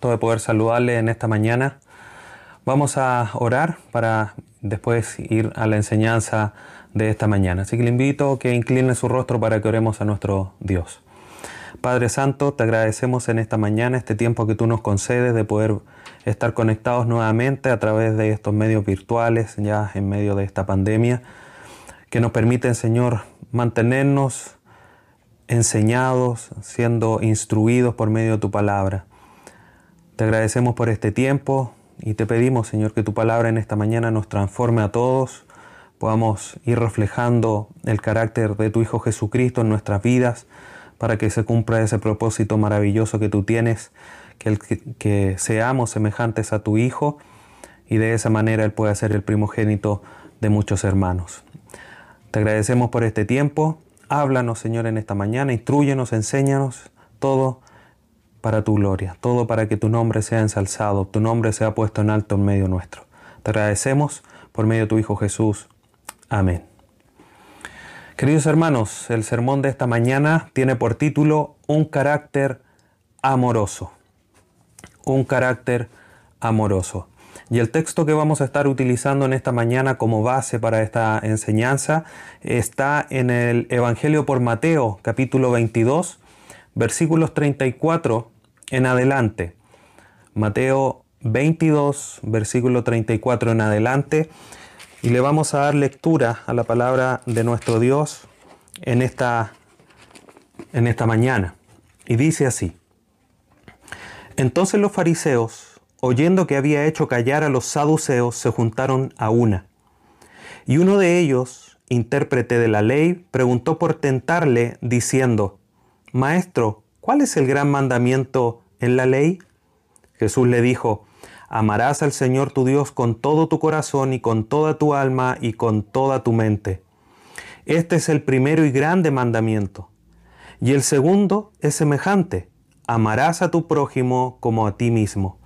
de poder saludarle en esta mañana. Vamos a orar para después ir a la enseñanza de esta mañana. Así que le invito a que incline su rostro para que oremos a nuestro Dios. Padre Santo, te agradecemos en esta mañana este tiempo que tú nos concedes de poder estar conectados nuevamente a través de estos medios virtuales, ya en medio de esta pandemia, que nos permiten, Señor, mantenernos enseñados, siendo instruidos por medio de tu palabra. Te agradecemos por este tiempo y te pedimos, Señor, que tu palabra en esta mañana nos transforme a todos, podamos ir reflejando el carácter de tu Hijo Jesucristo en nuestras vidas, para que se cumpla ese propósito maravilloso que tú tienes, que, el, que, seamos semejantes a tu Hijo y de esa manera Él pueda ser el primogénito de muchos hermanos. Te agradecemos por este tiempo. Háblanos, Señor, en esta mañana, instruyenos, enséñanos todo para tu gloria, todo para que tu nombre sea ensalzado, tu nombre sea puesto en alto en medio nuestro. Te agradecemos por medio de tu Hijo Jesús. Amén. Queridos hermanos, el sermón de esta mañana tiene por título Un carácter amoroso. Un carácter amoroso. Y el texto que vamos a estar utilizando en esta mañana como base para esta enseñanza está en el Evangelio por Mateo, capítulo 22, versículos 34 en adelante. Mateo 22, versículo 34 en adelante. Y le vamos a dar lectura a la palabra de nuestro Dios en esta, en esta mañana. Y dice así. Entonces los fariseos, oyendo que había hecho callar a los saduceos, se juntaron a una. Y uno de ellos, intérprete de la ley, preguntó por tentarle, diciendo, Maestro, ¿cuál es el gran mandamiento en la ley? Jesús le dijo, amarás al Señor tu Dios con todo tu corazón y con toda tu alma y con toda tu mente. Este es el primero y grande mandamiento. Y el segundo es semejante, amarás a tu prójimo como a ti mismo.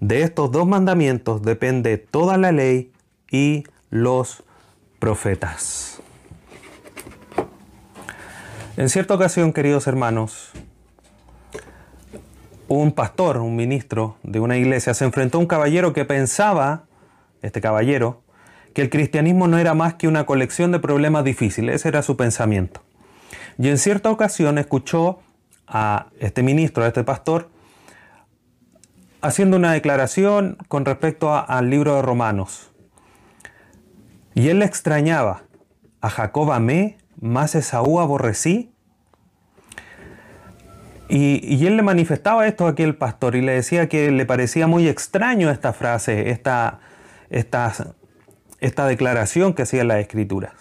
De estos dos mandamientos depende toda la ley y los profetas. En cierta ocasión, queridos hermanos, un pastor, un ministro de una iglesia, se enfrentó a un caballero que pensaba, este caballero, que el cristianismo no era más que una colección de problemas difíciles, ese era su pensamiento. Y en cierta ocasión escuchó a este ministro, a este pastor, haciendo una declaración con respecto al libro de Romanos. Y él le extrañaba, a Jacob amé, más Esaú aborrecí. Y, él le manifestaba esto a aquel pastor y le decía que le parecía muy extraño esta frase, esta, esta, esta declaración que hacía las escrituras.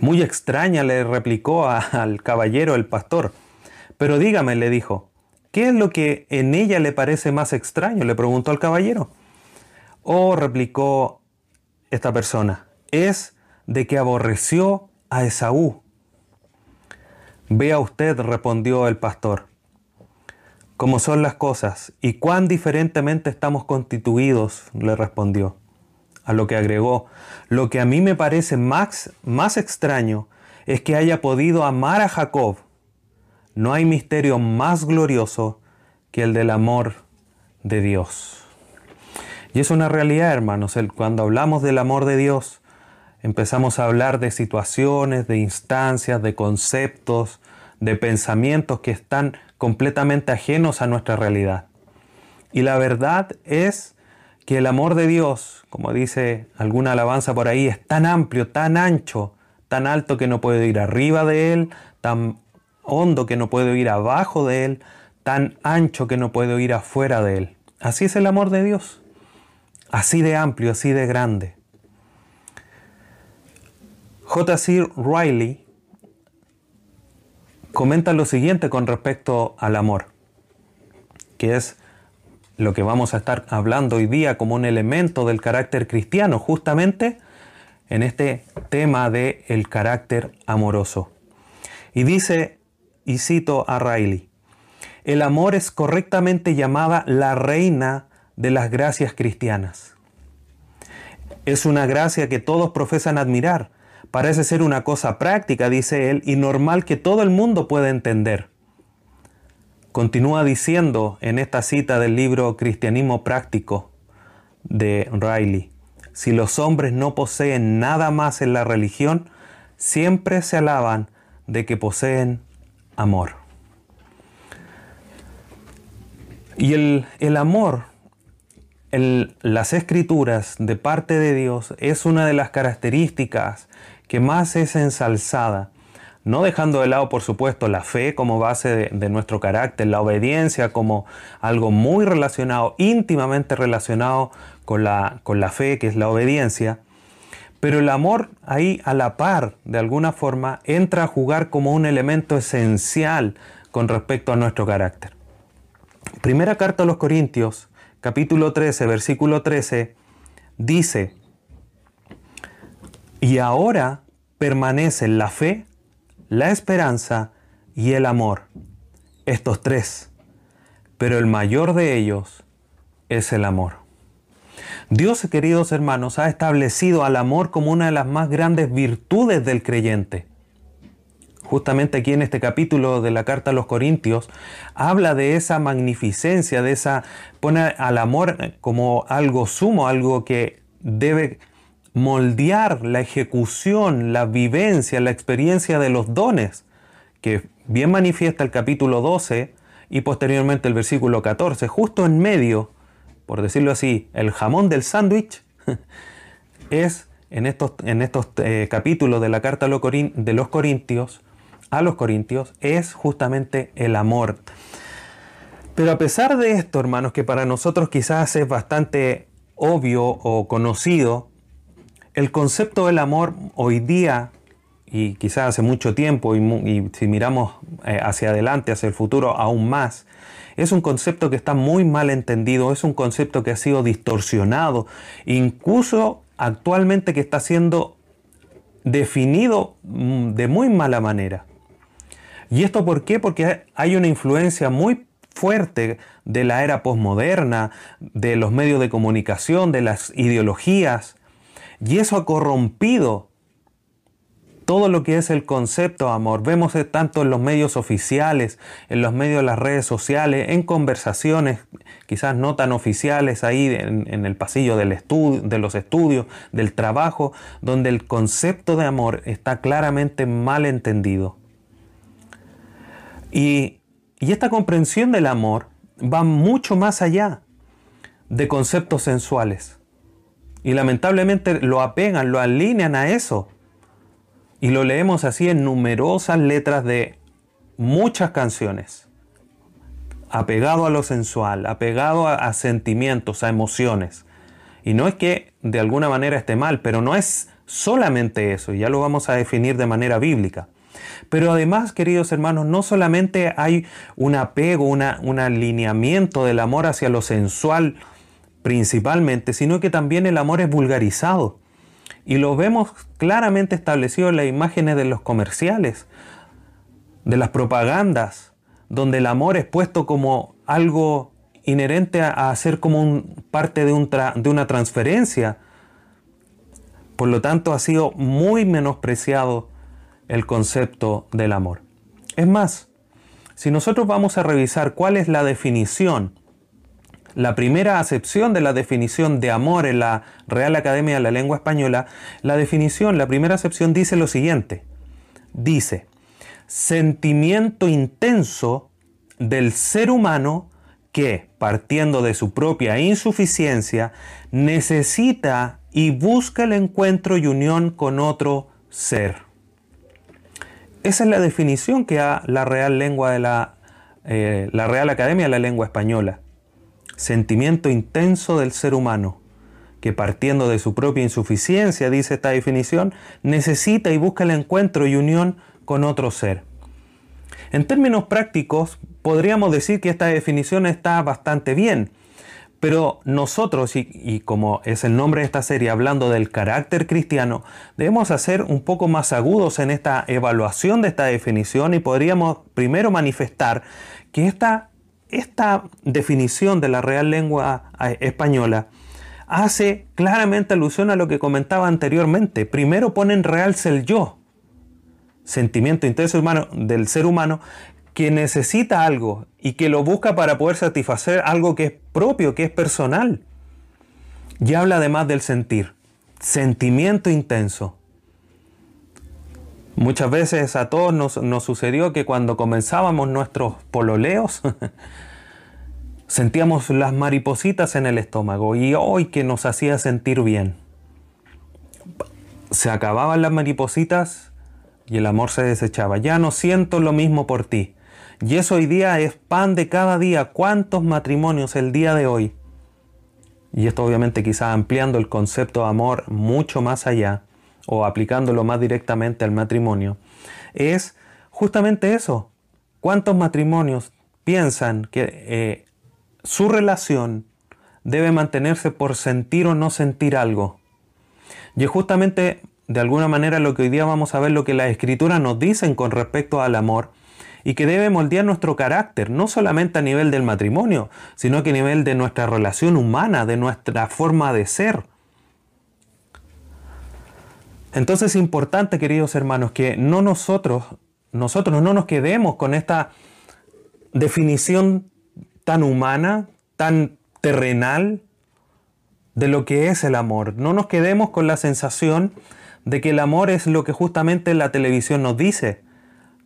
Muy extraña le replicó al caballero el pastor. Pero dígame, le dijo, ¿qué es lo que en ella le parece más extraño? Le preguntó al caballero. Oh, replicó esta persona, es de que aborreció a Esaú. Vea usted, respondió el pastor, cómo son las cosas y cuán diferentemente estamos constituidos, le respondió. A lo que agregó, lo que a mí me parece más, más extraño es que haya podido amar a Jacob. No hay misterio más glorioso que el del amor de Dios. Y es una realidad, hermanos, cuando hablamos del amor de Dios, empezamos a hablar de situaciones, de instancias, de conceptos, de pensamientos que están completamente ajenos a nuestra realidad. Y la verdad es que el amor de Dios, como dice alguna alabanza por ahí, es tan amplio, tan ancho, tan alto que no puedo ir arriba de él, tan hondo que no puedo ir abajo de él, tan ancho que no puedo ir afuera de él. Así es el amor de Dios, así de amplio, así de grande. J.C. Riley comenta lo siguiente con respecto al amor, que es lo que vamos a estar hablando hoy día como un elemento del carácter cristiano, justamente en este tema de el carácter amoroso. Y dice, y cito a Riley, el amor es correctamente llamada la reina de las gracias cristianas. Es una gracia que todos profesan admirar, Parece ser una cosa práctica, dice él, y normal que todo el mundo pueda entender. continúa diciendo en esta cita del libro Cristianismo Práctico de Riley, si los hombres no poseen nada más en la religión, siempre se alaban de que poseen amor. Y el, el amor en las escrituras de parte de Dios es una de las características que más es ensalzada no dejando de lado, por supuesto, la fe como base de, nuestro carácter, la obediencia como algo muy relacionado, íntimamente relacionado con la, con la fe, que es la obediencia, pero el amor ahí a la par, de alguna forma, entra a jugar como un elemento esencial con respecto a nuestro carácter. Primera carta a los Corintios, capítulo 13, versículo 13, dice, y ahora permanece la fe, la esperanza y el amor. Estos tres. Pero el mayor de ellos es el amor. Dios, queridos hermanos, ha establecido al amor como una de las más grandes virtudes del creyente. Justamente aquí en este capítulo de la carta a los Corintios habla de esa magnificencia, de esa pone al amor como algo sumo, algo que debe moldear la ejecución, la vivencia, la experiencia de los dones, que bien manifiesta el capítulo 12 y posteriormente el versículo 14, justo en medio, por decirlo así, el jamón del sándwich, es en estos, en estos eh, capítulos de la carta de los Corintios, a los Corintios, es justamente el amor. Pero a pesar de esto, hermanos, que para nosotros quizás es bastante obvio o conocido, el concepto del amor hoy día, y quizás hace mucho tiempo, y, si miramos eh, hacia adelante, hacia el futuro aún más, es un concepto que está muy mal entendido, es un concepto que ha sido distorsionado, incluso actualmente que está siendo definido mm, de muy mala manera. ¿Y esto por qué? Porque hay una influencia muy fuerte de la era posmoderna, de los medios de comunicación, de las ideologías, y eso ha corrompido todo lo que es el concepto amor. Vemos tanto en los medios oficiales, en los medios de las redes sociales, en conversaciones quizás no tan oficiales ahí en, el pasillo del estudio, de los estudios, del trabajo, donde el concepto de amor está claramente mal entendido. Y esta comprensión del amor va mucho más allá de conceptos sensuales. Y lamentablemente lo apegan, lo alinean a eso. Y lo leemos así en numerosas letras de muchas canciones. Apegado a lo sensual, apegado a, sentimientos, a emociones. Y no es que de alguna manera esté mal, pero no es solamente eso, ya lo vamos a definir de manera bíblica. Pero además, queridos hermanos, no solamente hay un apego, una, un alineamiento del amor hacia lo sensual, principalmente, sino que también el amor es vulgarizado. Y lo vemos claramente establecido en las imágenes de los comerciales, de las propagandas, donde el amor es puesto como algo inherente a, ser como un, parte de, un de una transferencia. Por lo tanto, ha sido muy menospreciado el concepto del amor. Es más, si nosotros vamos a revisar cuál es la definición la primera acepción de la definición de amor en la Real Academia de la Lengua Española, la definición, la primera acepción dice lo siguiente. Dice, sentimiento intenso del ser humano que, partiendo de su propia insuficiencia, necesita y busca el encuentro y unión con otro ser. Esa es la definición que da la Real Lengua de la, eh, la Real Academia de la Lengua Española sentimiento intenso del ser humano, que partiendo de su propia insuficiencia, dice esta definición, necesita y busca el encuentro y unión con otro ser. En términos prácticos, podríamos decir que esta definición está bastante bien, pero nosotros, y, como es el nombre de esta serie, hablando del carácter cristiano, debemos hacer un poco más agudos en esta evaluación de esta definición y podríamos primero manifestar que esta esta definición de la Real Lengua eh, Española hace claramente alusión a lo que comentaba anteriormente. Primero pone en realce el yo, sentimiento intenso humano del ser humano, que necesita algo y que lo busca para poder satisfacer algo que es propio, que es personal. Y habla además del sentir, sentimiento intenso. Muchas veces a todos nos, nos sucedió que cuando comenzábamos nuestros pololeos, sentíamos las maripositas en el estómago y hoy que nos hacía sentir bien. Se acababan las maripositas y el amor se desechaba. Ya no siento lo mismo por ti. Y eso hoy día es pan de cada día. ¿Cuántos matrimonios el día de hoy? Y esto obviamente quizá ampliando el concepto de amor mucho más allá o aplicándolo más directamente al matrimonio, es justamente eso. ¿Cuántos matrimonios piensan que eh, su relación debe mantenerse por sentir o no sentir algo? Y es justamente de alguna manera lo que hoy día vamos a ver lo que las escrituras nos dicen con respecto al amor y que debe moldear nuestro carácter, no solamente a nivel del matrimonio, sino que a nivel de nuestra relación humana, de nuestra forma de ser. Entonces es importante, queridos hermanos, que no nosotros, nosotros no nos quedemos con esta definición tan humana, tan terrenal de lo que es el amor. No nos quedemos con la sensación de que el amor es lo que justamente la televisión nos dice,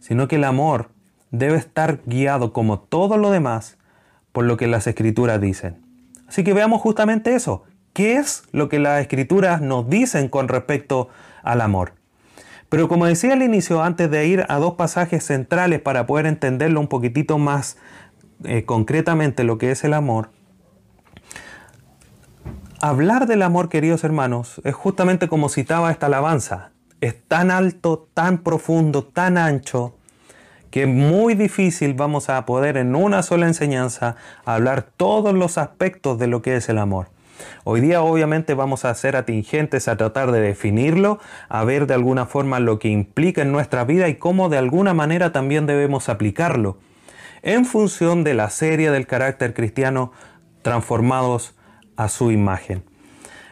sino que el amor debe estar guiado como todo lo demás por lo que las escrituras dicen. Así que veamos justamente eso. ¿Qué es lo que las escrituras nos dicen con respecto al amor? Pero como decía al inicio, antes de ir a dos pasajes centrales para poder entenderlo un poquitito más eh, concretamente lo que es el amor, hablar del amor, queridos hermanos, es justamente como citaba esta alabanza. Es tan alto, tan profundo, tan ancho, que es muy difícil vamos a poder en una sola enseñanza hablar todos los aspectos de lo que es el amor. Hoy día obviamente vamos a ser atingentes a tratar de definirlo, a ver de alguna forma lo que implica en nuestra vida y cómo de alguna manera también debemos aplicarlo, en función de la serie del carácter cristiano transformados a su imagen.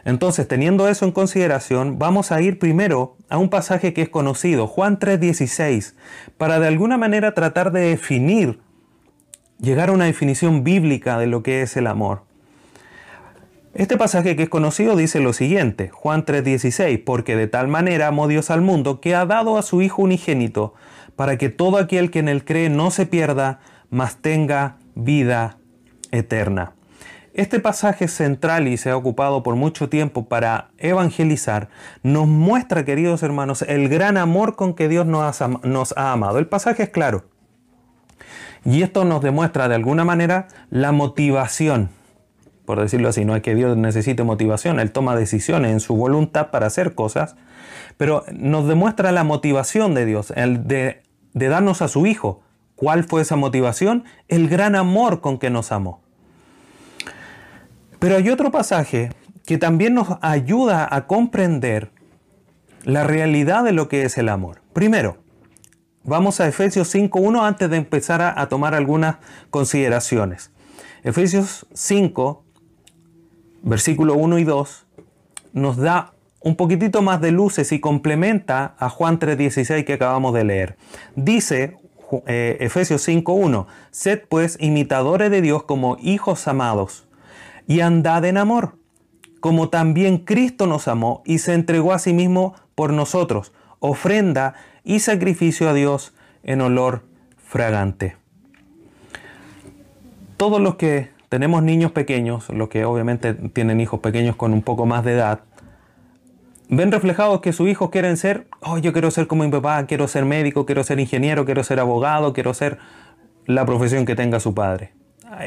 Entonces, teniendo eso en consideración, vamos a ir primero a un pasaje que es conocido, Juan 3:16, para de alguna manera tratar de definir, llegar a una definición bíblica de lo que es el amor. Este pasaje que es conocido dice lo siguiente, Juan 3:16, porque de tal manera amó Dios al mundo que ha dado a su Hijo unigénito, para que todo aquel que en él cree no se pierda, mas tenga vida eterna. Este pasaje central y se ha ocupado por mucho tiempo para evangelizar, nos muestra, queridos hermanos, el gran amor con que Dios nos ha, amado. El pasaje es claro. Y esto nos demuestra de alguna manera la motivación, por decirlo así, no es que Dios necesite motivación, Él toma decisiones en su voluntad para hacer cosas, pero nos demuestra la motivación de Dios, el de, de darnos a su Hijo. ¿Cuál fue esa motivación? El gran amor con que nos amó. Pero hay otro pasaje que también nos ayuda a comprender la realidad de lo que es el amor. Primero, vamos a Efesios 5.1 antes de empezar a, tomar algunas consideraciones. Efesios 5, versículo 1 y 2, nos da un poquitito más de luces y complementa a Juan 3.16 que acabamos de leer. Dice eh, Efesios 5.1, sed pues imitadores de Dios como hijos amados y andad en amor, como también Cristo nos amó y se entregó a sí mismo por nosotros, ofrenda y sacrificio a Dios en olor fragante. Todos los que tenemos niños pequeños, los que obviamente tienen hijos pequeños con un poco más de edad, ven reflejados que sus hijos quieren ser, oh, yo quiero ser como mi papá, quiero ser médico, quiero ser ingeniero, quiero ser abogado, quiero ser la profesión que tenga su padre.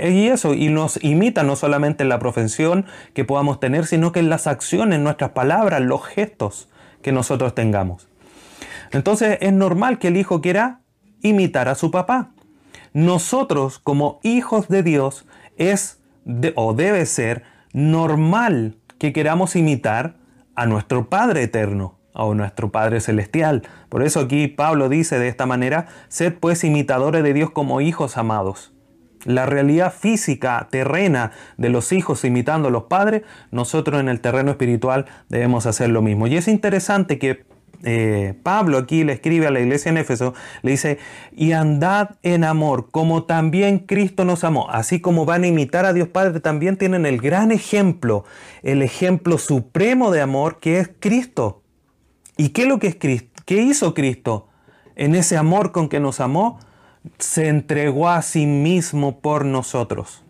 Y eso, y nos imita no solamente en la profesión que podamos tener, sino que en las acciones, nuestras palabras, los gestos que nosotros tengamos. Entonces es normal que el hijo quiera imitar a su papá. Nosotros como hijos de Dios es o debe ser normal que queramos imitar a nuestro Padre eterno o nuestro Padre celestial. Por eso aquí Pablo dice de esta manera, sed pues imitadores de Dios como hijos amados la realidad física, terrena de los hijos imitando a los padres, nosotros en el terreno espiritual debemos hacer lo mismo. Y es interesante que eh, Pablo aquí le escribe a la iglesia en Éfeso, le dice, y andad en amor, como también Cristo nos amó. Así como van a imitar a Dios Padre, también tienen el gran ejemplo, el ejemplo supremo de amor que es Cristo. ¿Y qué es lo que es Cristo? ¿Qué hizo Cristo? En ese amor con que nos amó, se entregó a sí mismo por nosotros.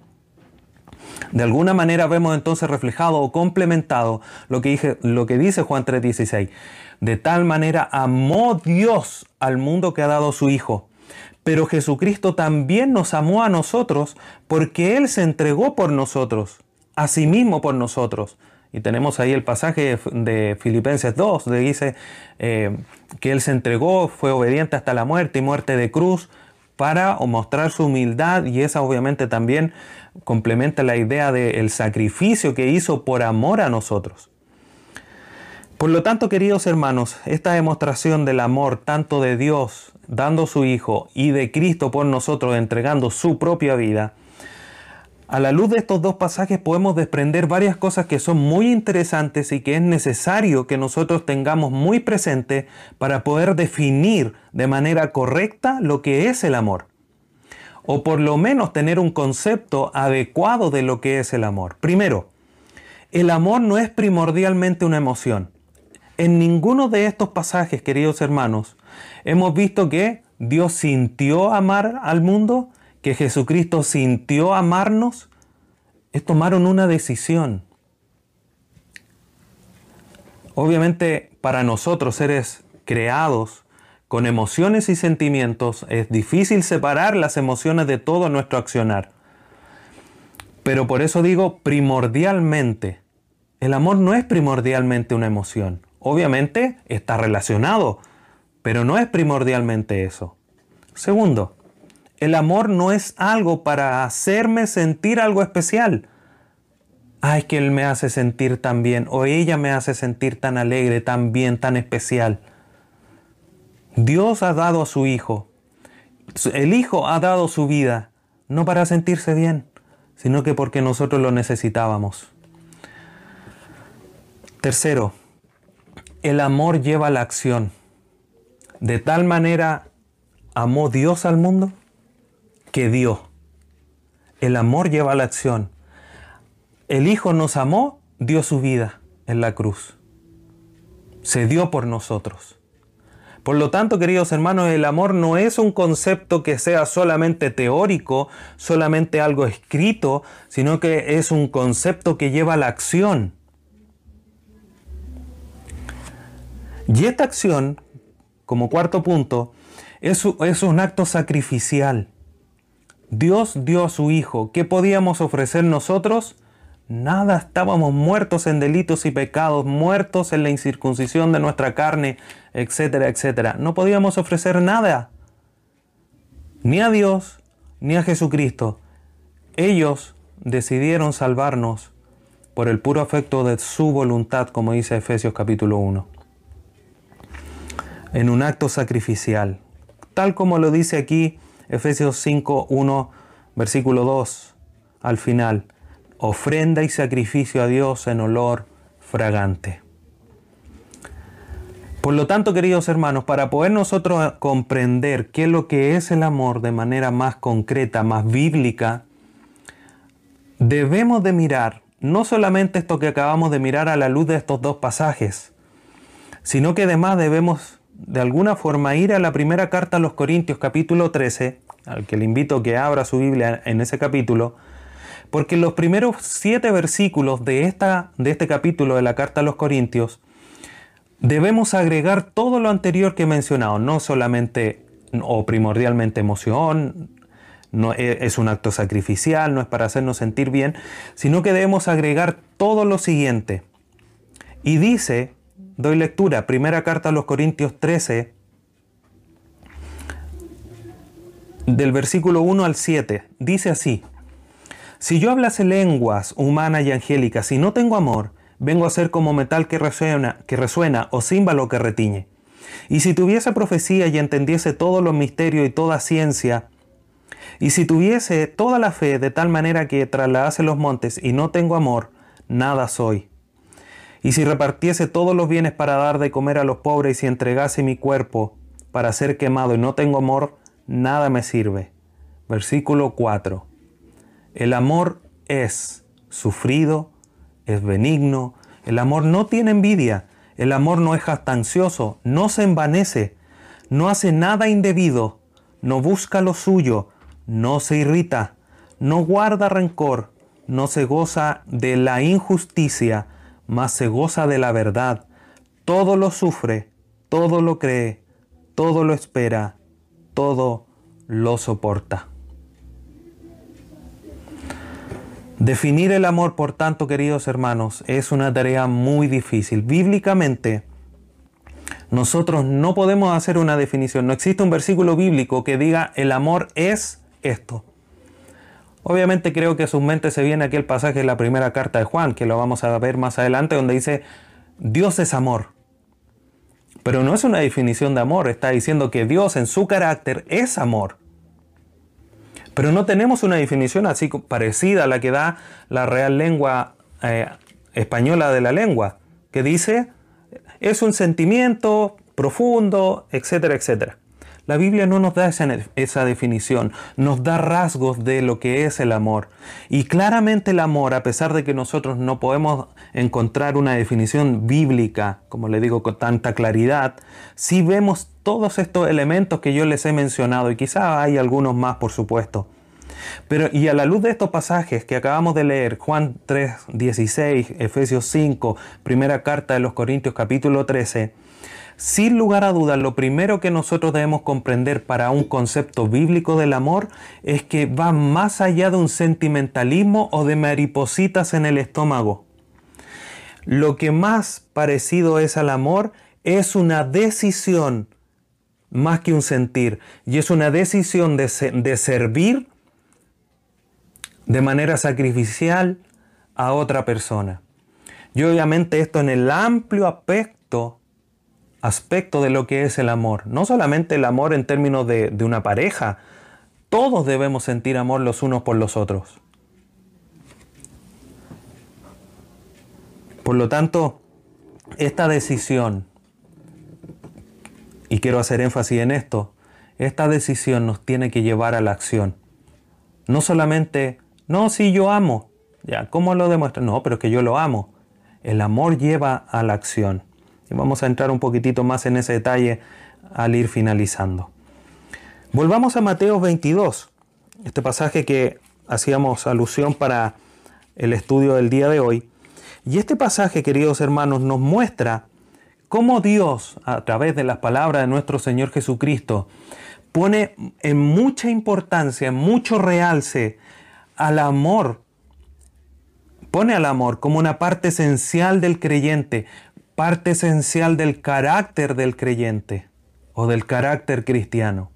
De alguna manera vemos entonces reflejado o complementado lo que, lo que dice Juan 3:16. De tal manera amó Dios al mundo que ha dado su Hijo. Pero Jesucristo también nos amó a nosotros porque Él se entregó por nosotros, a sí mismo por nosotros. Y tenemos ahí el pasaje de Filipenses 2, donde dice eh, que Él se entregó, fue obediente hasta la muerte y muerte de cruz para mostrar su humildad y esa obviamente también complementa la idea del sacrificio que hizo por amor a nosotros. Por lo tanto, queridos hermanos, esta demostración del amor tanto de Dios dando su Hijo y de Cristo por nosotros entregando su propia vida, a la luz de estos dos pasajes podemos desprender varias cosas que son muy interesantes y que es necesario que nosotros tengamos muy presente para poder definir de manera correcta lo que es el amor. O por lo menos tener un concepto adecuado de lo que es el amor. Primero, el amor no es primordialmente una emoción. En ninguno de estos pasajes, queridos hermanos, hemos visto que Dios sintió amar al mundo que Jesucristo sintió amarnos es tomaron una decisión. Obviamente para nosotros seres creados con emociones y sentimientos es difícil separar las emociones de todo nuestro accionar. Pero por eso digo primordialmente. El amor no es primordialmente una emoción. Obviamente está relacionado, pero no es primordialmente eso. Segundo, el amor no es algo para hacerme sentir algo especial. Ay, que él me hace sentir tan bien o ella me hace sentir tan alegre, tan bien, tan especial. Dios ha dado a su Hijo. El Hijo ha dado su vida, no para sentirse bien, sino que porque nosotros lo necesitábamos. Tercero, el amor lleva a la acción. De tal manera amó Dios al mundo que dio. El amor lleva a la acción. El Hijo nos amó, dio su vida en la cruz. Se dio por nosotros. Por lo tanto, queridos hermanos, el amor no es un concepto que sea solamente teórico, solamente algo escrito, sino que es un concepto que lleva a la acción. Y esta acción, como cuarto punto, es, un acto sacrificial. Dios dio a su Hijo. ¿Qué podíamos ofrecer nosotros? Nada, estábamos muertos en delitos y pecados, muertos en la incircuncisión de nuestra carne, etcétera, etcétera. No podíamos ofrecer nada, ni a Dios, ni a Jesucristo. Ellos decidieron salvarnos por el puro afecto de su voluntad, como dice Efesios capítulo 1, en un acto sacrificial, tal como lo dice aquí Efesios 5, 1, versículo 2, al final, ofrenda y sacrificio a Dios en olor fragante. Por lo tanto, queridos hermanos, para poder nosotros comprender qué es lo que es el amor de manera más concreta, más bíblica, debemos de mirar no solamente esto que acabamos de mirar a la luz de estos dos pasajes, sino que además debemos de alguna forma ir a la primera carta a los Corintios capítulo 13, al que le invito a que abra su Biblia en ese capítulo, porque los primeros siete versículos de, esta, de este capítulo de la carta a los Corintios, debemos agregar todo lo anterior que he mencionado, no solamente o primordialmente emoción, no e, es un acto sacrificial, no es para hacernos sentir bien, sino que debemos agregar todo lo siguiente. Y dice Doy lectura, primera carta a los Corintios 13, del versículo 1 al 7. Dice así, si yo hablase lenguas humanas y angélicas y no tengo amor, vengo a ser como metal que resuena, que resuena o címbalo que retiñe. Y si tuviese profecía y entendiese todos los misterios y toda ciencia, y si tuviese toda la fe de tal manera que trasladase los montes y no tengo amor, nada soy. Y si repartiese todos los bienes para dar de comer a los pobres y si entregase mi cuerpo para ser quemado y no tengo amor, nada me sirve. Versículo 4. El amor es sufrido, es benigno, el amor no tiene envidia, el amor no es jactancioso, no se envanece, no hace nada indebido, no busca lo suyo, no se irrita, no guarda rencor, no se goza de la injusticia, mas se goza de la verdad. Todo lo sufre, todo lo cree, todo lo espera, todo lo soporta. Definir el amor, por tanto, queridos hermanos, es una tarea muy difícil. Bíblicamente, nosotros no podemos hacer una definición. No existe un versículo bíblico que diga el amor es esto. Obviamente creo que a sus mentes se viene aquel pasaje de la primera carta de Juan, que lo vamos a ver más adelante, donde dice, Dios es amor. Pero no es una definición de amor, está diciendo que Dios en su carácter es amor. Pero no tenemos una definición así parecida a la que da la real lengua eh, española de la lengua, que dice, es un sentimiento profundo, etcétera, etcétera. La Biblia no nos da esa, definición, nos da rasgos de lo que es el amor. Y claramente el amor, a pesar de que nosotros no podemos encontrar una definición bíblica, como le digo con tanta claridad, sí vemos todos estos elementos que yo les he mencionado y quizá hay algunos más, por supuesto. Pero y a la luz de estos pasajes que acabamos de leer, Juan 3, 16, Efesios 5, primera carta de los Corintios capítulo 13, sin lugar a dudas, lo primero que nosotros debemos comprender para un concepto bíblico del amor es que va más allá de un sentimentalismo o de maripositas en el estómago. Lo que más parecido es al amor es una decisión más que un sentir. Y es una decisión de, de, servir de manera sacrificial a otra persona. Y obviamente esto en el amplio aspecto aspecto de lo que es el amor. No solamente el amor en términos de, de una pareja, todos debemos sentir amor los unos por los otros. Por lo tanto, esta decisión, y quiero hacer énfasis en esto, esta decisión nos tiene que llevar a la acción. No solamente, no, si yo amo, ya, ¿cómo lo demuestra? No, pero es que yo lo amo. El amor lleva a la acción. Y vamos a entrar un poquitito más en ese detalle al ir finalizando. Volvamos a Mateo 22, este pasaje que hacíamos alusión para el estudio del día de hoy. Y este pasaje, queridos hermanos, nos muestra cómo Dios, a través de las palabras de nuestro Señor Jesucristo, pone en mucha importancia, en mucho realce al amor, pone al amor como una parte esencial del creyente, parte esencial del carácter del creyente o del carácter cristiano.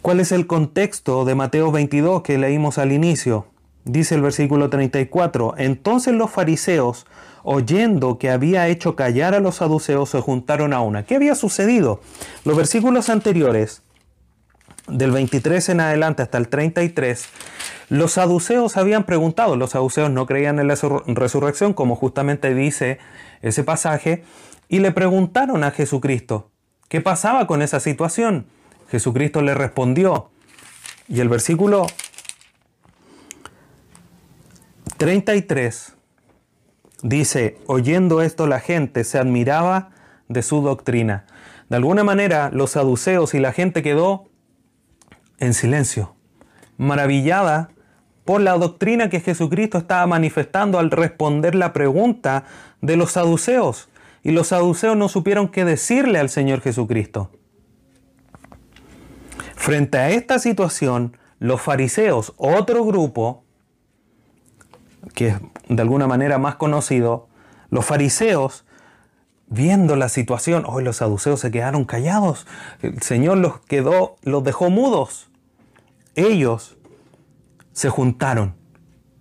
¿Cuál es el contexto de Mateo 22 que leímos al inicio? Dice el versículo 34, entonces los fariseos, oyendo que había hecho callar a los saduceos, se juntaron a una. ¿Qué había sucedido? Los versículos anteriores, del 23 en adelante hasta el 33, los saduceos habían preguntado, los saduceos no creían en la resurrección, como justamente dice ese pasaje, y le preguntaron a Jesucristo, ¿qué pasaba con esa situación? Jesucristo le respondió, y el versículo 33 dice, oyendo esto la gente se admiraba de su doctrina. De alguna manera los saduceos y la gente quedó en silencio, maravillada por la doctrina que Jesucristo estaba manifestando al responder la pregunta de los saduceos. Y los saduceos no supieron qué decirle al Señor Jesucristo. Frente a esta situación, los fariseos, otro grupo, que es de alguna manera más conocido, los fariseos, viendo la situación, hoy los saduceos se quedaron callados, el Señor los quedó, los dejó mudos. Ellos se juntaron,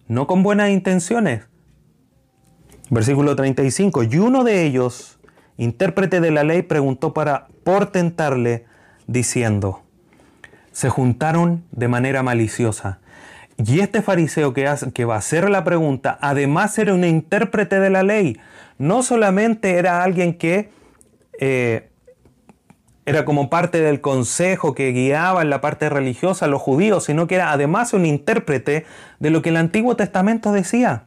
no con buenas intenciones. Versículo 35, y uno de ellos, intérprete de la ley, preguntó para por tentarle, diciendo, se juntaron de manera maliciosa. Y este fariseo que, que va a hacer la pregunta, además era un intérprete de la ley. No solamente era alguien que eh, era como parte del consejo que guiaba en la parte religiosa a los judíos, sino que era además un intérprete de lo que el Antiguo Testamento decía.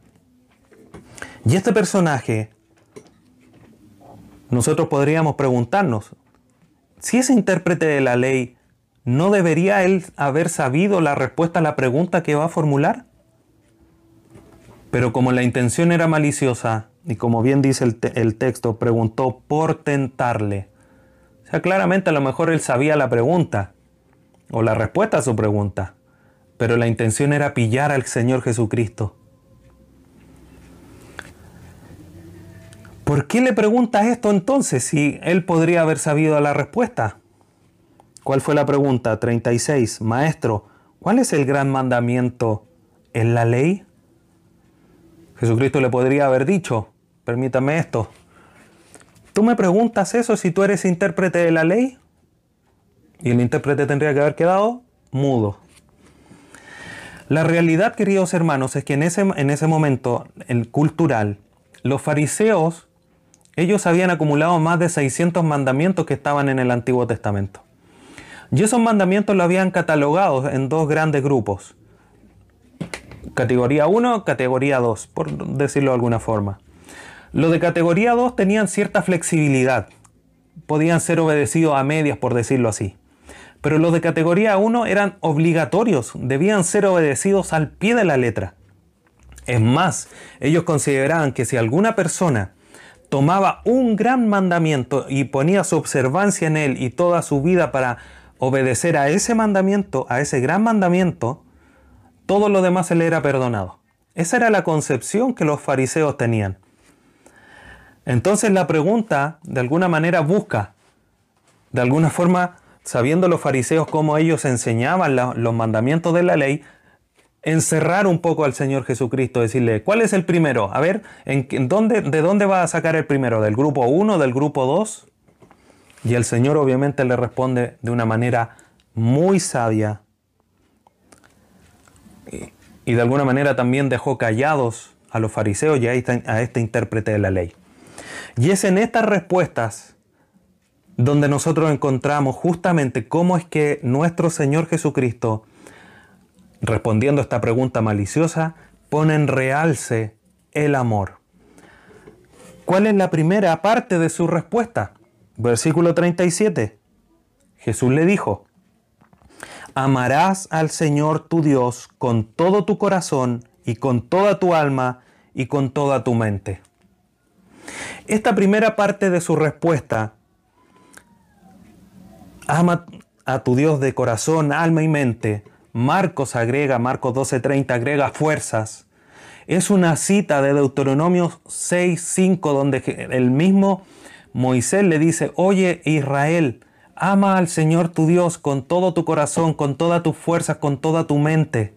Y este personaje, nosotros podríamos preguntarnos, si es intérprete de la ley, ¿no debería él haber sabido la respuesta a la pregunta que va a formular? Pero como la intención era maliciosa, y como bien dice el, texto, preguntó por tentarle. O sea, claramente a lo mejor él sabía la pregunta, o la respuesta a su pregunta, pero la intención era pillar al Señor Jesucristo. ¿Por qué le preguntas esto entonces si él podría haber sabido la respuesta? ¿Cuál fue la pregunta? 36. Maestro, ¿cuál es el gran mandamiento en la ley? Jesucristo le podría haber dicho, permítame esto. ¿Tú me preguntas eso si tú eres intérprete de la ley? Y el intérprete tendría que haber quedado mudo. La realidad, queridos hermanos, es que en ese, en ese momento, el cultural, los fariseos, ellos habían acumulado más de 600 mandamientos que estaban en el Antiguo Testamento. Y esos mandamientos lo habían catalogado en dos grandes grupos. Categoría 1, categoría 2, por decirlo de alguna forma. Los de categoría 2 tenían cierta flexibilidad. Podían ser obedecidos a medias, por decirlo así. Pero los de categoría 1 eran obligatorios, debían ser obedecidos al pie de la letra. Es más, ellos consideraban que si alguna persona tomaba un gran mandamiento y ponía su observancia en él y toda su vida para obedecer a ese mandamiento, a ese gran mandamiento, todo lo demás se le era perdonado. Esa era la concepción que los fariseos tenían. Entonces la pregunta, de alguna manera, busca, de alguna forma, sabiendo los fariseos cómo ellos enseñaban los mandamientos de la ley, encerrar un poco al Señor Jesucristo, decirle, ¿cuál es el primero? A ver, ¿en, dónde, ¿de dónde va a sacar el primero? ¿Del grupo 1, del grupo 2? Y el Señor obviamente le responde de una manera muy sabia. Y, de alguna manera también dejó callados a los fariseos y a este intérprete de la ley. Y es en estas respuestas donde nosotros encontramos justamente cómo es que nuestro Señor Jesucristo, respondiendo a esta pregunta maliciosa, pone en realce el amor. ¿Cuál es la primera parte de su respuesta? Versículo 37. Jesús le dijo, amarás al Señor tu Dios con todo tu corazón y con toda tu alma y con toda tu mente. Esta primera parte de su respuesta, ama a tu Dios de corazón, alma y mente, Marcos agrega, Marcos 12:30 agrega fuerzas. Es una cita de Deuteronomio 6:5 donde el mismo Moisés le dice, oye Israel, ama al Señor tu Dios con todo tu corazón, con todas tus fuerzas, con toda tu mente.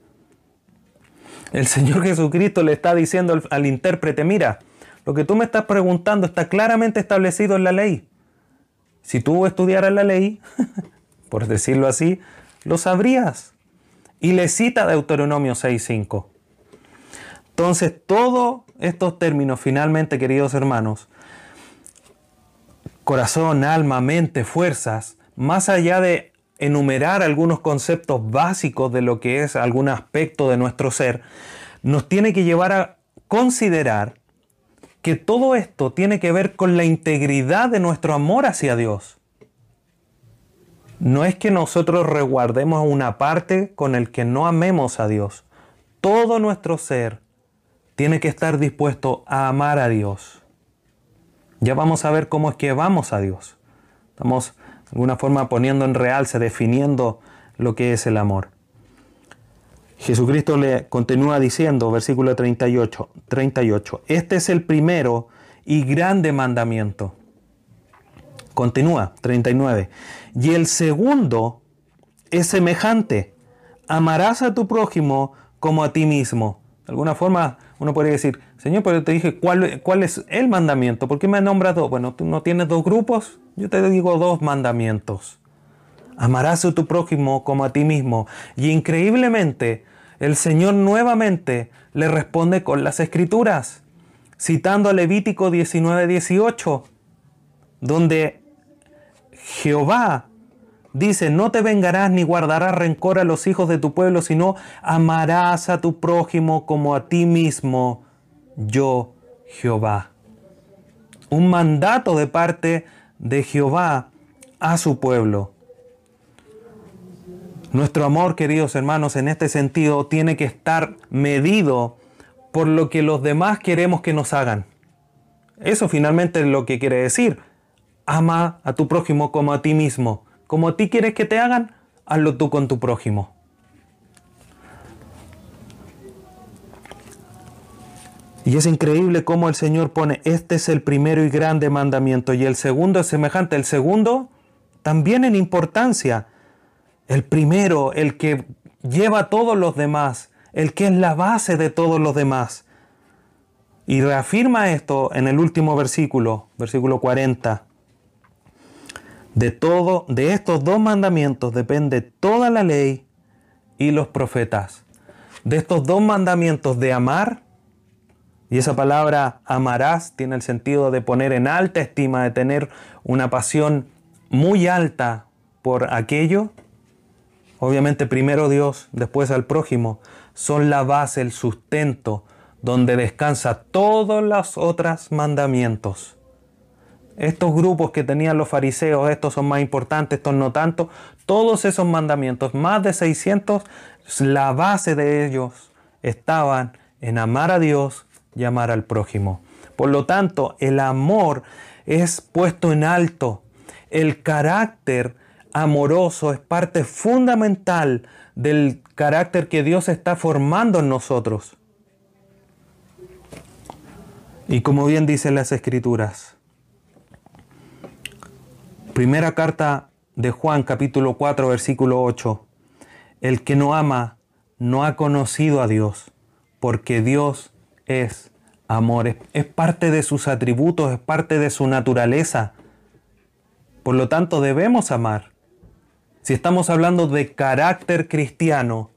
El Señor Jesucristo le está diciendo al, al intérprete, mira, lo que tú me estás preguntando está claramente establecido en la ley. Si tú estudiaras la ley, por decirlo así, lo sabrías. Y le cita Deuteronomio 6.5. Entonces, todos estos términos, finalmente, queridos hermanos, corazón, alma, mente, fuerzas, más allá de enumerar algunos conceptos básicos de lo que es algún aspecto de nuestro ser, nos tiene que llevar a considerar que todo esto tiene que ver con la integridad de nuestro amor hacia Dios. No es que nosotros resguardemos una parte con el que no amemos a Dios. Todo nuestro ser tiene que estar dispuesto a amar a Dios. Ya vamos a ver cómo es que vamos a Dios. Estamos de alguna forma poniendo en realce, definiendo lo que es el amor. Jesucristo le continúa diciendo, versículo 38, 38, este es el primero y grande mandamiento. Continúa, 39. Y el segundo es semejante, amarás a tu prójimo como a ti mismo. De alguna forma uno podría decir, Señor, pero te dije, ¿cuál, ¿cuál, es el mandamiento? ¿Por qué me nombras dos? Bueno, ¿tú no tienes dos grupos? Yo te digo dos mandamientos. Amarás a tu prójimo como a ti mismo. Y increíblemente, el Señor nuevamente le responde con las escrituras, citando a Levítico 19:18, donde Jehová dice, no te vengarás ni guardarás rencor a los hijos de tu pueblo, sino amarás a tu prójimo como a ti mismo, yo Jehová. Un mandato de parte de Jehová a su pueblo. Nuestro amor, queridos hermanos, en este sentido tiene que estar medido por lo que los demás queremos que nos hagan. Eso finalmente es lo que quiere decir. Ama a tu prójimo como a ti mismo. Como a ti quieres que te hagan, hazlo tú con tu prójimo. Y es increíble cómo el Señor pone, este es el primero y grande mandamiento y el segundo es semejante. El segundo también en importancia. El primero, el que lleva a todos los demás, el que es la base de todos los demás. Y reafirma esto en el último versículo, versículo 40. De todo, de estos dos mandamientos depende toda la ley y los profetas. De estos dos mandamientos de amar, y esa palabra amarás tiene el sentido de poner en alta estima, de tener una pasión muy alta por aquello. Obviamente primero Dios, después al prójimo, son la base, el sustento, donde descansa todos los otros mandamientos estos grupos que tenían los fariseos, estos son más importantes, estos no tanto, todos esos mandamientos, más de 600, la base de ellos estaban en amar a Dios y amar al prójimo. Por lo tanto, el amor es puesto en alto. El carácter amoroso es parte fundamental del carácter que Dios está formando en nosotros. Y como bien dicen las escrituras, Primera carta de Juan capítulo 4 versículo 8. El que no ama no ha conocido a Dios, porque Dios es amor, es, parte de sus atributos, es parte de su naturaleza. Por lo tanto, debemos amar. Si estamos hablando de carácter cristiano,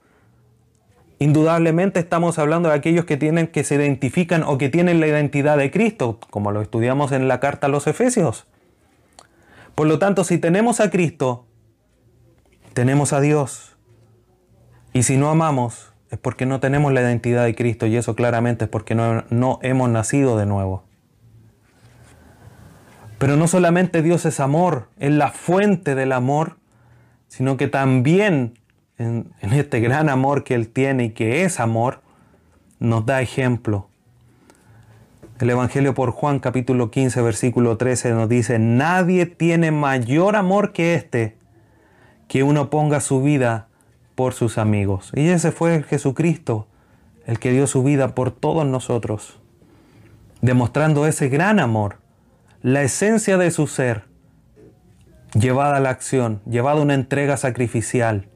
indudablemente estamos hablando de aquellos que tienen que se identifican o que tienen la identidad de Cristo, como lo estudiamos en la carta a los Efesios. Por lo tanto, si tenemos a Cristo, tenemos a Dios. Y si no amamos, es porque no tenemos la identidad de Cristo y eso claramente es porque no, no hemos nacido de nuevo. Pero no solamente Dios es amor, es la fuente del amor, sino que también en, en, este gran amor que Él tiene y que es amor, nos da ejemplo. El Evangelio por Juan capítulo 15 versículo 13 nos dice, nadie tiene mayor amor que este, que uno ponga su vida por sus amigos. Y ese fue Jesucristo, el que dio su vida por todos nosotros, demostrando ese gran amor, la esencia de su ser, llevada a la acción, llevada a una entrega sacrificial.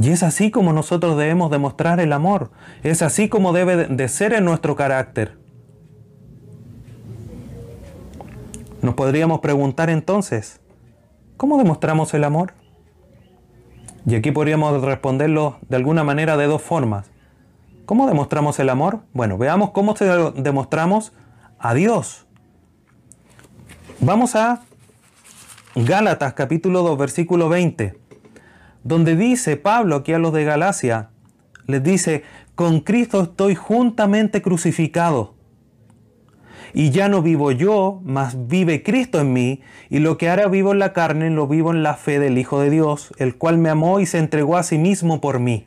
Y es así como nosotros debemos demostrar el amor. Es así como debe de ser en nuestro carácter. Nos podríamos preguntar entonces, ¿cómo demostramos el amor? Y aquí podríamos responderlo de alguna manera de dos formas. ¿Cómo demostramos el amor? Bueno, veamos cómo se demostramos a Dios. Vamos a Gálatas capítulo 2 versículo 20 donde dice Pablo aquí a los de Galacia, les dice, con Cristo estoy juntamente crucificado. Y ya no vivo yo, mas vive Cristo en mí, y lo que ahora vivo en la carne lo vivo en la fe del Hijo de Dios, el cual me amó y se entregó a sí mismo por mí.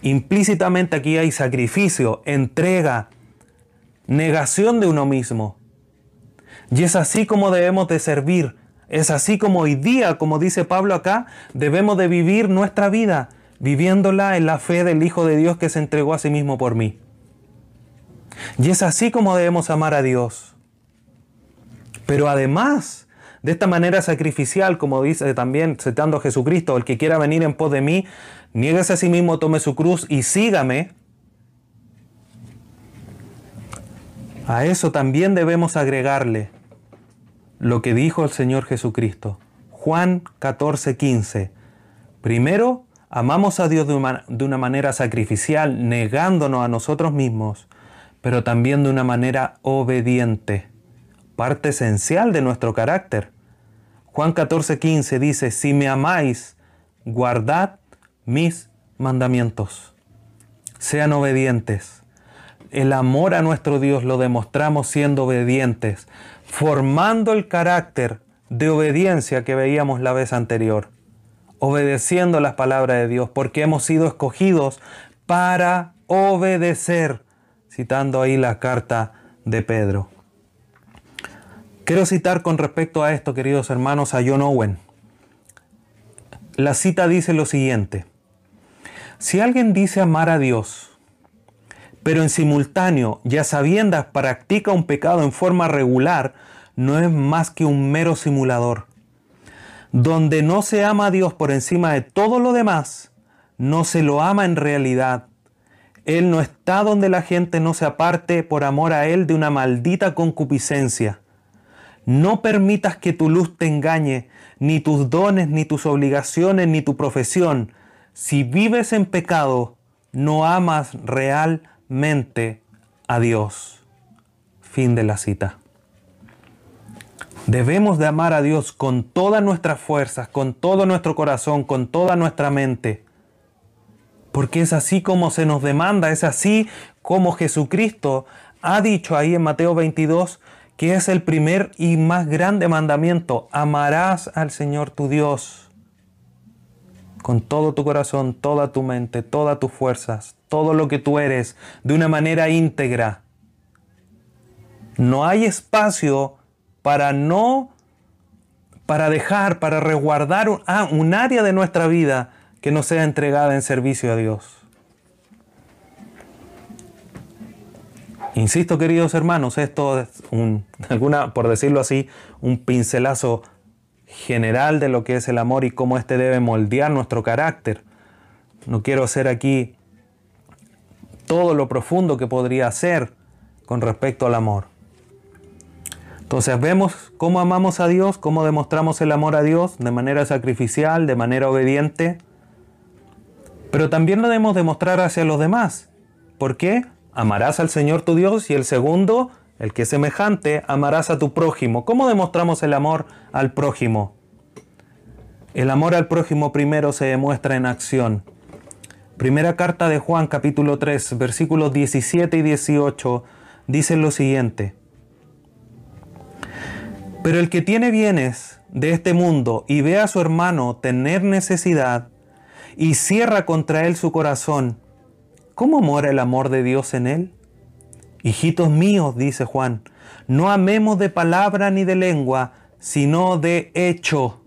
Implícitamente aquí hay sacrificio, entrega, negación de uno mismo. Y es así como debemos de servir es así como hoy día, como dice Pablo acá, debemos de vivir nuestra vida, viviéndola en la fe del Hijo de Dios que se entregó a sí mismo por mí. Y es así como debemos amar a Dios. Pero además, de esta manera sacrificial, como dice también citando a Jesucristo, el que quiera venir en pos de mí, niéguese a sí mismo, tome su cruz y sígame. A eso también debemos agregarle lo que dijo el Señor Jesucristo. Juan 14, 15. Primero, amamos a Dios de una, manera sacrificial, negándonos a nosotros mismos, pero también de una manera obediente, parte esencial de nuestro carácter. Juan 14, 15 dice, si me amáis, guardad mis mandamientos. Sean obedientes. El amor a nuestro Dios lo demostramos siendo obedientes, formando el carácter de obediencia que veíamos la vez anterior, obedeciendo las palabras de Dios, porque hemos sido escogidos para obedecer, citando ahí la carta de Pedro. Quiero citar con respecto a esto, queridos hermanos, a John Owen. La cita dice lo siguiente, si alguien dice amar a Dios, pero en simultáneo, ya sabiendas, practica un pecado en forma regular, no es más que un mero simulador. Donde no se ama a Dios por encima de todo lo demás, no se lo ama en realidad. Él no está donde la gente no se aparte por amor a Él de una maldita concupiscencia. No permitas que tu luz te engañe, ni tus dones, ni tus obligaciones, ni tu profesión. Si vives en pecado, no amas realmente a Dios. Fin de la cita. Debemos de amar a Dios con todas nuestras fuerzas, con todo nuestro corazón, con toda nuestra mente. Porque es así como se nos demanda, es así como Jesucristo ha dicho ahí en Mateo 22 que es el primer y más grande mandamiento. Amarás al Señor tu Dios con todo tu corazón, toda tu mente, todas tus fuerzas, todo lo que tú eres, de una manera íntegra. No hay espacio para no, para dejar, para resguardar un, ah, un área de nuestra vida que no sea entregada en servicio a Dios. Insisto, queridos hermanos, esto es un, alguna, por decirlo así, un pincelazo general de lo que es el amor y cómo éste debe moldear nuestro carácter. No quiero hacer aquí todo lo profundo que podría ser con respecto al amor. Entonces vemos cómo amamos a Dios, cómo demostramos el amor a Dios de manera sacrificial, de manera obediente, pero también lo debemos demostrar hacia los demás. ¿Por qué? Amarás al Señor tu Dios y el segundo, el que es semejante, amarás a tu prójimo. ¿Cómo demostramos el amor al prójimo? El amor al prójimo primero se demuestra en acción. Primera carta de Juan capítulo 3 versículos 17 y 18 dice lo siguiente. Pero el que tiene bienes de este mundo y ve a su hermano tener necesidad y cierra contra él su corazón, ¿cómo mora el amor de Dios en él? Hijitos míos, dice Juan, no amemos de palabra ni de lengua, sino de hecho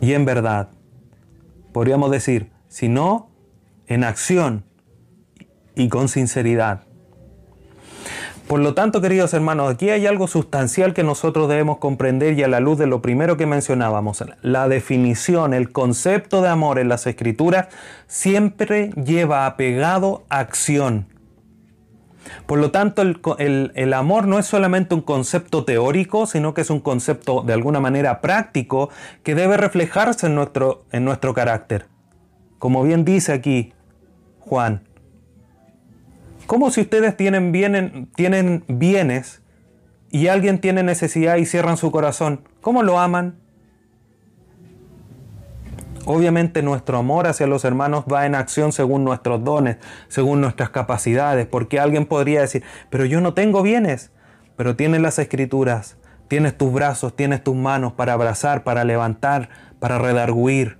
y en verdad. Podríamos decir, sino en acción y con sinceridad. Por lo tanto, queridos hermanos, aquí hay algo sustancial que nosotros debemos comprender y a la luz de lo primero que mencionábamos, la definición, el concepto de amor en las escrituras siempre lleva apegado acción. Por lo tanto, el, amor no es solamente un concepto teórico, sino que es un concepto de alguna manera práctico que debe reflejarse en nuestro, en nuestro carácter. Como bien dice aquí Juan, ¿Cómo si ustedes tienen, tienen bienes y alguien tiene necesidad y cierran su corazón? ¿Cómo lo aman? Obviamente nuestro amor hacia los hermanos va en acción según nuestros dones, según nuestras capacidades, porque alguien podría decir, pero yo no tengo bienes, pero tienes las escrituras, tienes tus brazos, tienes tus manos para abrazar, para levantar, para redarguir.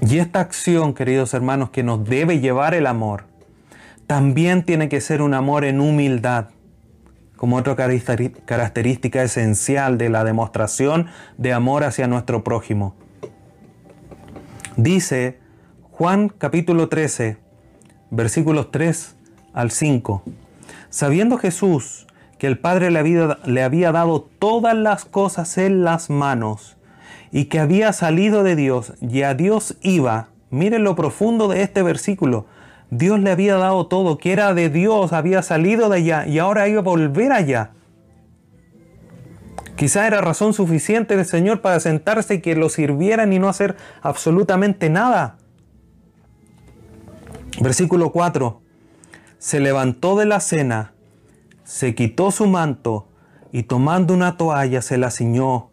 Y esta acción, queridos hermanos, que nos debe llevar el amor, también tiene que ser un amor en humildad, como otra característica esencial de la demostración de amor hacia nuestro prójimo. Dice Juan capítulo 13, versículos 3 al 5, sabiendo Jesús que el Padre le había, le había dado todas las cosas en las manos, y que había salido de Dios y a Dios iba. Miren lo profundo de este versículo. Dios le había dado todo, que era de Dios, había salido de allá y ahora iba a volver allá. Quizá era razón suficiente del Señor para sentarse y que lo sirvieran y no hacer absolutamente nada. Versículo 4. Se levantó de la cena, se quitó su manto y tomando una toalla se la ciñó.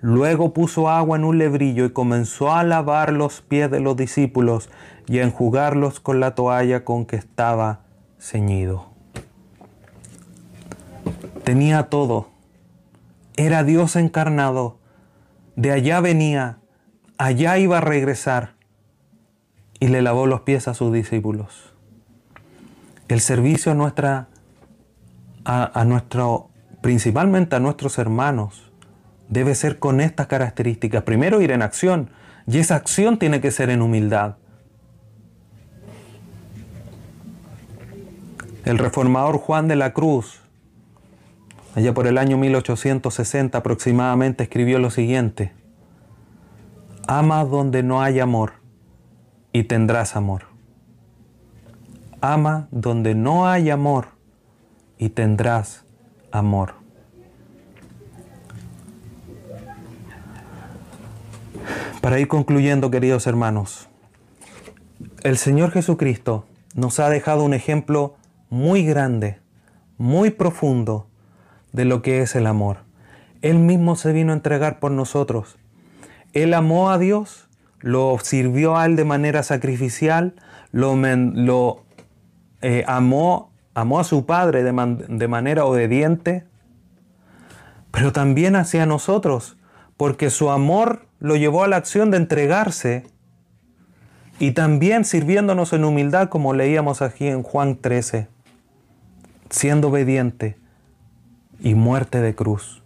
Luego puso agua en un lebrillo y comenzó a lavar los pies de los discípulos y a enjugarlos con la toalla con que estaba ceñido. Tenía todo. Era Dios encarnado. De allá venía, allá iba a regresar y le lavó los pies a sus discípulos. El servicio a nuestra, a, nuestro, principalmente a nuestros hermanos, debe ser con estas características. Primero ir en acción, y esa acción tiene que ser en humildad. El reformador Juan de la Cruz, allá por el año 1860 aproximadamente, escribió lo siguiente, ama donde no hay amor y tendrás amor. Ama donde no hay amor y tendrás amor. Para ir concluyendo, queridos hermanos, el Señor Jesucristo nos ha dejado un ejemplo muy grande, muy profundo de lo que es el amor. Él mismo se vino a entregar por nosotros. Él amó a Dios lo sirvió a él de manera sacrificial, lo, eh, amó, amó a su padre de, de manera obediente, pero también hacia nosotros, porque su amor lo llevó a la acción de entregarse y también sirviéndonos en humildad, como leíamos aquí en Juan 13, siendo obediente y muerte de cruz,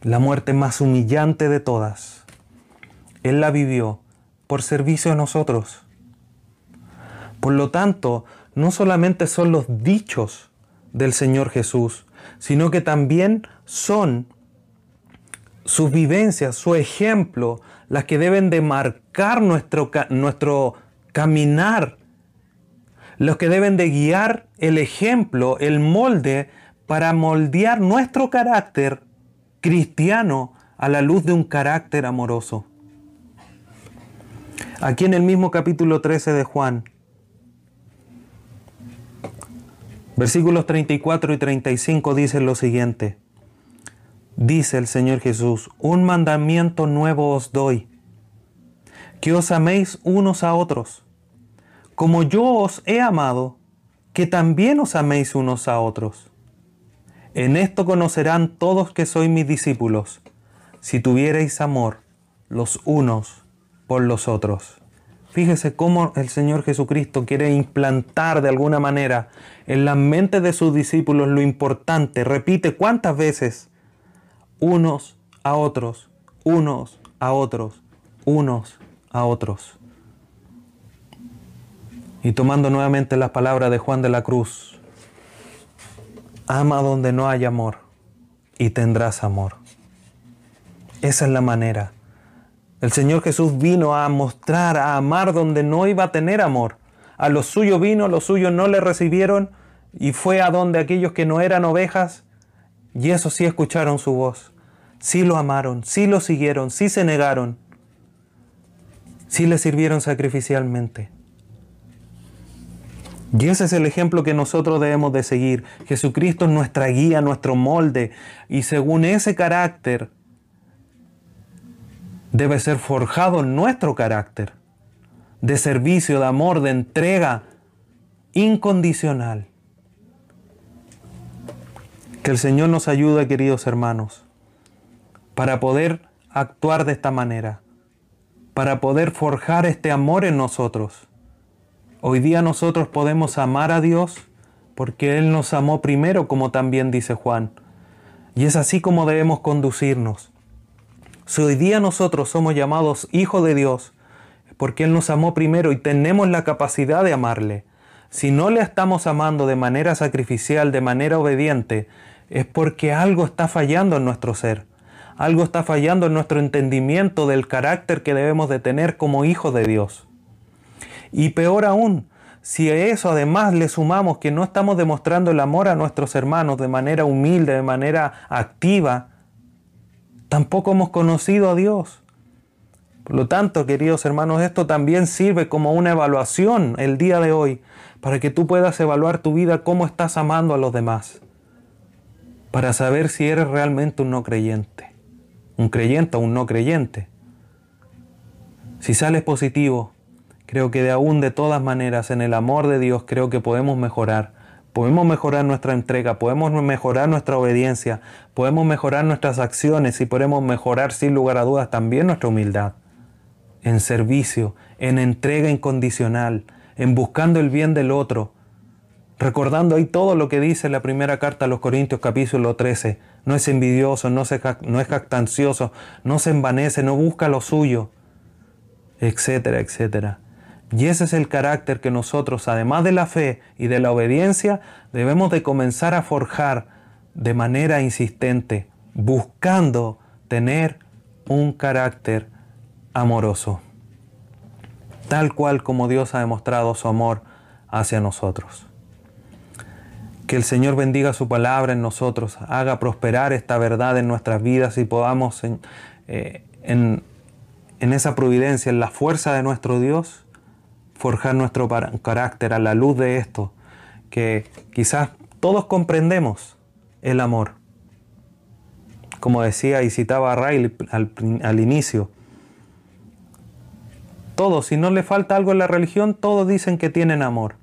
la muerte más humillante de todas. Él la vivió por servicio a nosotros. Por lo tanto, no solamente son los dichos del Señor Jesús, sino que también son sus vivencias, su ejemplo, las que deben de marcar nuestro, nuestro caminar, los que deben de guiar el ejemplo, el molde, para moldear nuestro carácter cristiano a la luz de un carácter amoroso. Aquí en el mismo capítulo 13 de Juan, versículos 34 y 35 dicen lo siguiente. Dice el Señor Jesús, un mandamiento nuevo os doy, que os améis unos a otros, como yo os he amado, que también os améis unos a otros. En esto conocerán todos que sois mis discípulos, si tuviereis amor los unos por los otros. Fíjese cómo el Señor Jesucristo quiere implantar de alguna manera en la mente de sus discípulos lo importante. Repite cuántas veces unos a otros, unos a otros, unos a otros. Y tomando nuevamente las palabras de Juan de la Cruz, ama donde no hay amor y tendrás amor. Esa es la manera el Señor Jesús vino a mostrar, a amar donde no iba a tener amor. A los suyos vino, los suyos no le recibieron y fue a donde aquellos que no eran ovejas, y eso sí escucharon su voz. Sí lo amaron, sí lo siguieron, sí se negaron, sí le sirvieron sacrificialmente. Y ese es el ejemplo que nosotros debemos de seguir. Jesucristo es nuestra guía, nuestro molde, y según ese carácter, debe ser forjado nuestro carácter de servicio, de amor, de entrega incondicional. Que el Señor nos ayude, queridos hermanos, para poder actuar de esta manera, para poder forjar este amor en nosotros. Hoy día nosotros podemos amar a Dios porque Él nos amó primero, como también dice Juan. Y es así como debemos conducirnos. Si hoy día nosotros somos llamados hijos de Dios, porque Él nos amó primero y tenemos la capacidad de amarle, si no le estamos amando de manera sacrificial, de manera obediente, es porque algo está fallando en nuestro ser. Algo está fallando en nuestro entendimiento del carácter que debemos de tener como hijos de Dios. Y peor aún, si a eso además le sumamos que no estamos demostrando el amor a nuestros hermanos de manera humilde, de manera activa, tampoco hemos conocido a Dios. Por lo tanto, queridos hermanos, esto también sirve como una evaluación el día de hoy, para que tú puedas evaluar tu vida, cómo estás amando a los demás, para saber si eres realmente un no creyente, un creyente o un no creyente. Si sales positivo, creo que de aún de todas maneras en el amor de Dios creo que podemos mejorar. Podemos mejorar nuestra entrega, podemos mejorar nuestra obediencia, podemos mejorar nuestras acciones y podemos mejorar sin lugar a dudas también nuestra humildad en servicio, en entrega incondicional, en buscando el bien del otro, recordando ahí todo lo que dice la primera carta a los Corintios capítulo 13. No es envidioso, no, es jactancioso, no se envanece, no busca lo suyo, etcétera, etcétera. Y ese es el carácter que nosotros, además de la fe y de la obediencia, debemos de comenzar a forjar de manera insistente, buscando tener un carácter amoroso, tal cual como Dios ha demostrado su amor hacia nosotros. Que el Señor bendiga su palabra en nosotros, haga prosperar esta verdad en nuestras vidas y podamos en, eh, en, esa providencia, en la fuerza de nuestro Dios, forjar nuestro carácter a la luz de esto, que quizás todos comprendemos el amor. Como decía y citaba a Riley al, al inicio, todos, si no le falta algo en la religión, todos dicen que tienen amor.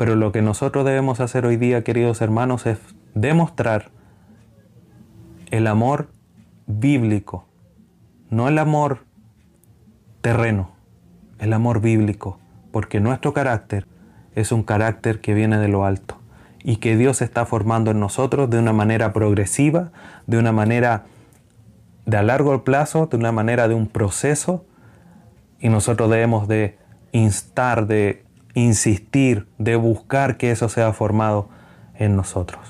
Pero lo que nosotros debemos hacer hoy día, queridos hermanos, es demostrar el amor bíblico, no el amor terreno, el amor bíblico, porque nuestro carácter es un carácter que viene de lo alto y que Dios está formando en nosotros de una manera progresiva, de una manera de a largo plazo, de una manera de un proceso y nosotros debemos de instar, de insistir, de buscar que eso sea formado en nosotros.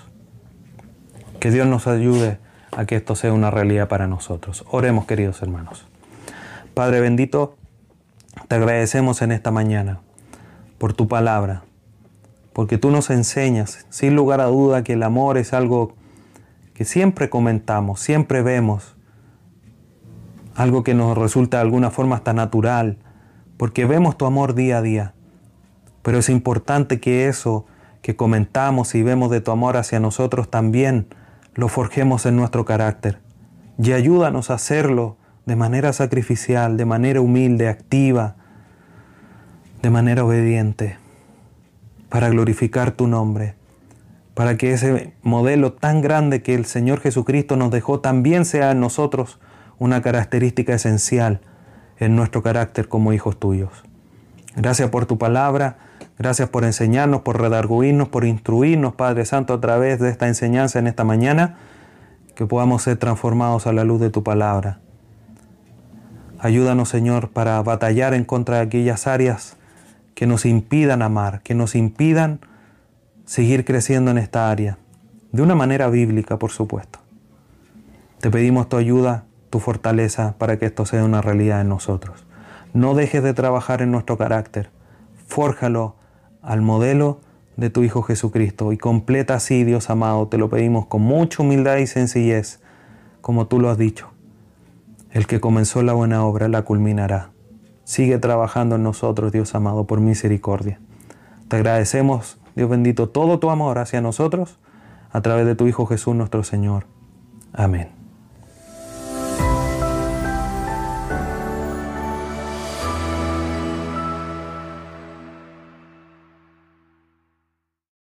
Que Dios nos ayude a que esto sea una realidad para nosotros. Oremos, queridos hermanos. Padre bendito, te agradecemos en esta mañana por tu palabra, porque tú nos enseñas, sin lugar a duda, que el amor es algo que siempre comentamos, siempre vemos, algo que nos resulta de alguna forma hasta natural, porque vemos tu amor día a día. Pero es importante que eso que comentamos y vemos de tu amor hacia nosotros también lo forjemos en nuestro carácter. Y ayúdanos a hacerlo de manera sacrificial, de manera humilde, activa, de manera obediente, para glorificar tu nombre, para que ese modelo tan grande que el Señor Jesucristo nos dejó también sea en nosotros una característica esencial en nuestro carácter como hijos tuyos. Gracias por tu palabra, gracias por enseñarnos, por redarguirnos, por instruirnos, Padre Santo, a través de esta enseñanza en esta mañana, que podamos ser transformados a la luz de tu palabra. Ayúdanos, Señor, para batallar en contra de aquellas áreas que nos impidan amar, que nos impidan seguir creciendo en esta área, de una manera bíblica, por supuesto. Te pedimos tu ayuda tu fortaleza para que esto sea una realidad en nosotros. No dejes de trabajar en nuestro carácter, fórjalo al modelo de tu Hijo Jesucristo y completa así, Dios amado, te lo pedimos con mucha humildad y sencillez, como tú lo has dicho. El que comenzó la buena obra la culminará. Sigue trabajando en nosotros, Dios amado, por misericordia. Te agradecemos, Dios bendito, todo tu amor hacia nosotros a través de tu Hijo Jesús nuestro Señor. Amén.